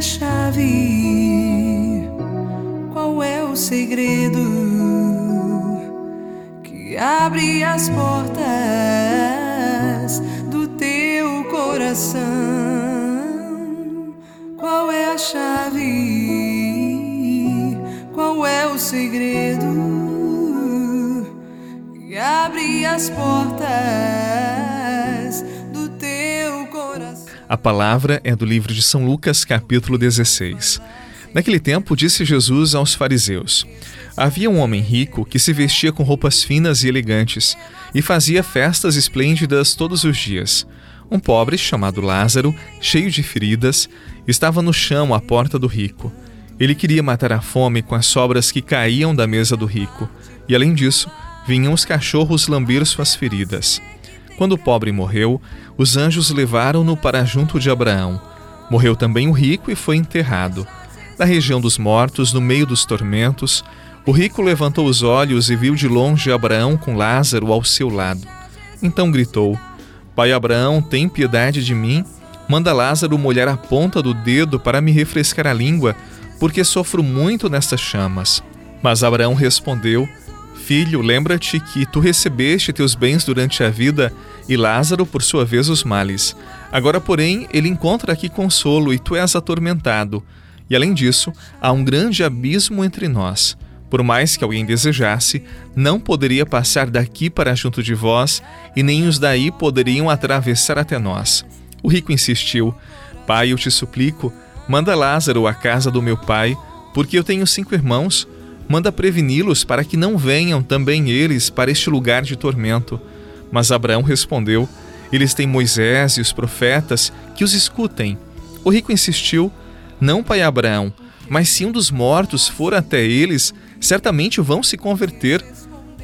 a chave? Qual é o segredo que abre as portas do teu coração? Qual é a chave? Qual é o segredo que abre as portas? A palavra é do livro de São Lucas, capítulo 16. Naquele tempo, disse Jesus aos fariseus: Havia um homem rico que se vestia com roupas finas e elegantes e fazia festas esplêndidas todos os dias. Um pobre, chamado Lázaro, cheio de feridas, estava no chão à porta do rico. Ele queria matar a fome com as sobras que caíam da mesa do rico, e além disso, vinham os cachorros lamber suas feridas. Quando o pobre morreu, os anjos levaram-no para junto de Abraão. Morreu também o rico e foi enterrado. Na região dos mortos, no meio dos tormentos, o rico levantou os olhos e viu de longe Abraão com Lázaro ao seu lado. Então gritou: Pai Abraão, tem piedade de mim. Manda Lázaro molhar a ponta do dedo para me refrescar a língua, porque sofro muito nestas chamas. Mas Abraão respondeu: Filho, lembra-te que tu recebeste teus bens durante a vida e Lázaro, por sua vez, os males. Agora, porém, ele encontra aqui consolo e tu és atormentado. E além disso, há um grande abismo entre nós. Por mais que alguém desejasse, não poderia passar daqui para junto de vós, e nem os daí poderiam atravessar até nós. O rico insistiu: Pai, eu te suplico, manda Lázaro à casa do meu pai, porque eu tenho cinco irmãos manda preveni-los para que não venham também eles para este lugar de tormento. Mas Abraão respondeu: Eles têm Moisés e os profetas que os escutem. O rico insistiu: Não, pai Abraão, mas se um dos mortos for até eles, certamente vão se converter.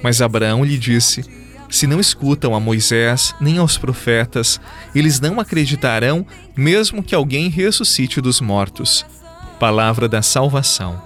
Mas Abraão lhe disse: Se não escutam a Moisés nem aos profetas, eles não acreditarão, mesmo que alguém ressuscite dos mortos. Palavra da salvação.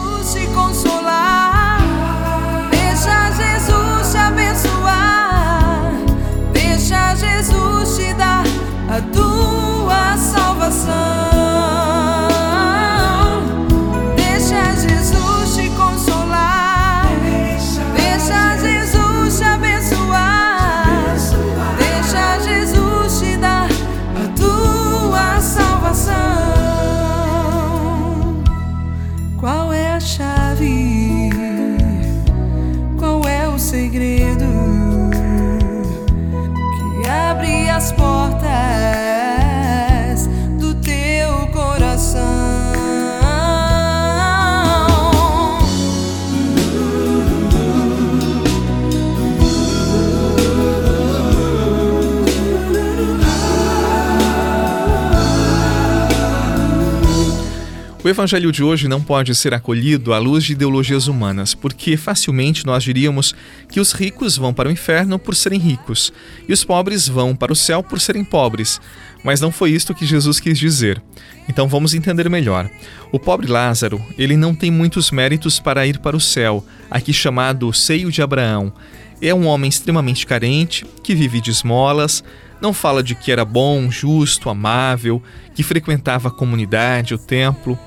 O evangelho de hoje não pode ser acolhido à luz de ideologias humanas, porque facilmente nós diríamos que os ricos vão para o inferno por serem ricos e os pobres vão para o céu por serem pobres. Mas não foi isto que Jesus quis dizer. Então vamos entender melhor. O pobre Lázaro, ele não tem muitos méritos para ir para o céu, aqui chamado seio de Abraão. É um homem extremamente carente, que vive de esmolas, não fala de que era bom, justo, amável, que frequentava a comunidade, o templo.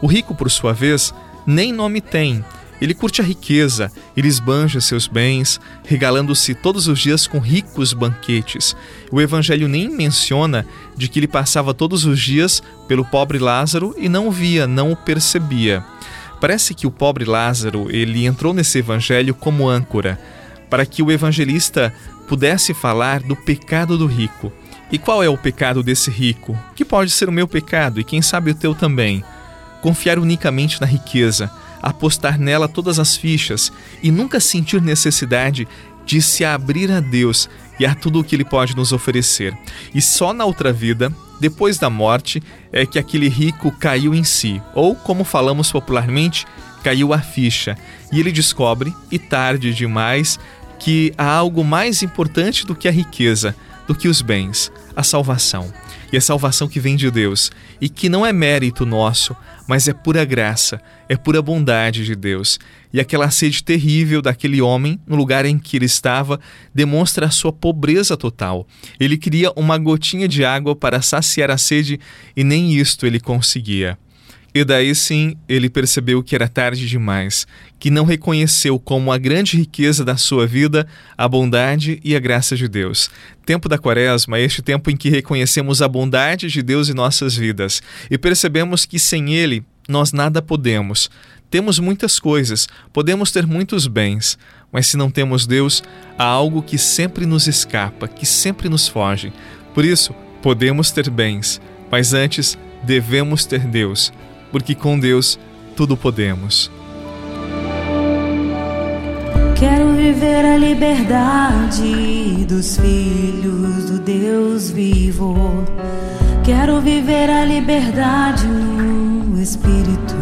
O rico, por sua vez, nem nome tem. Ele curte a riqueza, ele esbanja seus bens, regalando-se todos os dias com ricos banquetes. O Evangelho nem menciona de que ele passava todos os dias pelo pobre Lázaro e não o via, não o percebia. Parece que o pobre Lázaro ele entrou nesse Evangelho como âncora, para que o evangelista pudesse falar do pecado do rico. E qual é o pecado desse rico? Que pode ser o meu pecado e quem sabe o teu também? confiar unicamente na riqueza, apostar nela todas as fichas e nunca sentir necessidade de se abrir a Deus e a tudo o que Ele pode nos oferecer. E só na outra vida, depois da morte, é que aquele rico caiu em si, ou como falamos popularmente, caiu a ficha, e ele descobre, e tarde demais, que há algo mais importante do que a riqueza, do que os bens, a salvação. E a salvação que vem de Deus e que não é mérito nosso, mas é pura graça, é pura bondade de Deus. E aquela sede terrível daquele homem, no lugar em que ele estava, demonstra a sua pobreza total. Ele queria uma gotinha de água para saciar a sede e nem isto ele conseguia. E daí sim ele percebeu que era tarde demais, que não reconheceu como a grande riqueza da sua vida a bondade e a graça de Deus. Tempo da Quaresma é este tempo em que reconhecemos a bondade de Deus em nossas vidas e percebemos que sem Ele nós nada podemos. Temos muitas coisas, podemos ter muitos bens, mas se não temos Deus, há algo que sempre nos escapa, que sempre nos foge. Por isso, podemos ter bens, mas antes devemos ter Deus porque com Deus tudo podemos. Quero viver a liberdade dos filhos do Deus vivo. Quero viver a liberdade no Espírito.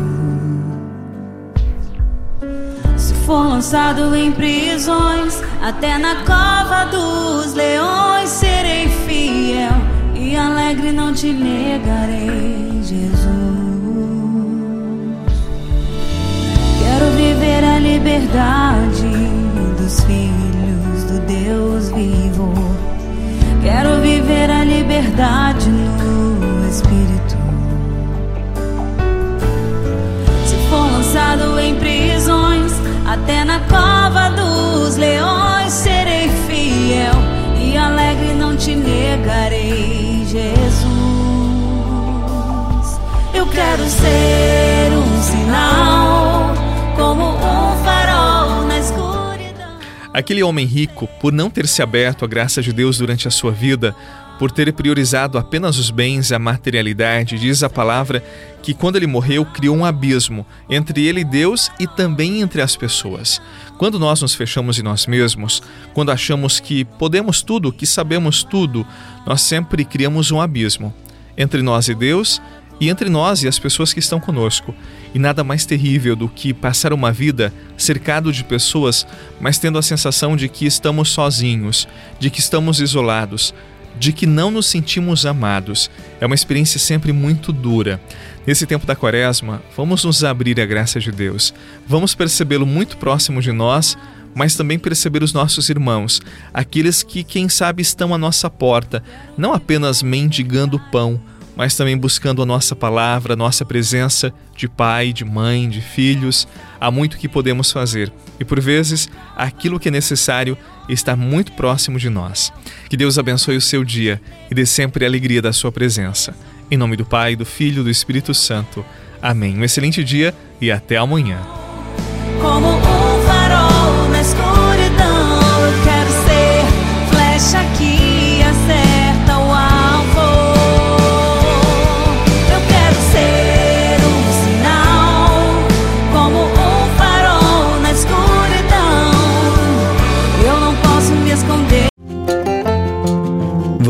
Se for lançado em prisões, até na cova dos leões, serei fiel e alegre não te negarei, Jesus. Liberdade dos filhos do Deus vivo. Quero viver a liberdade no Espírito. Se for lançado em prisões, até na cova dos leões, Aquele homem rico, por não ter se aberto à graça de Deus durante a sua vida, por ter priorizado apenas os bens e a materialidade, diz a palavra que quando ele morreu criou um abismo entre ele e Deus e também entre as pessoas. Quando nós nos fechamos em nós mesmos, quando achamos que podemos tudo, que sabemos tudo, nós sempre criamos um abismo entre nós e Deus e entre nós e as pessoas que estão conosco. E nada mais terrível do que passar uma vida cercado de pessoas, mas tendo a sensação de que estamos sozinhos, de que estamos isolados, de que não nos sentimos amados. É uma experiência sempre muito dura. Nesse tempo da Quaresma, vamos nos abrir à graça de Deus. Vamos percebê-lo muito próximo de nós, mas também perceber os nossos irmãos, aqueles que, quem sabe, estão à nossa porta, não apenas mendigando pão, mas também buscando a nossa palavra, a nossa presença de pai, de mãe, de filhos. Há muito que podemos fazer e, por vezes, aquilo que é necessário está muito próximo de nós. Que Deus abençoe o seu dia e dê sempre a alegria da sua presença. Em nome do Pai, do Filho e do Espírito Santo. Amém. Um excelente dia e até amanhã. Como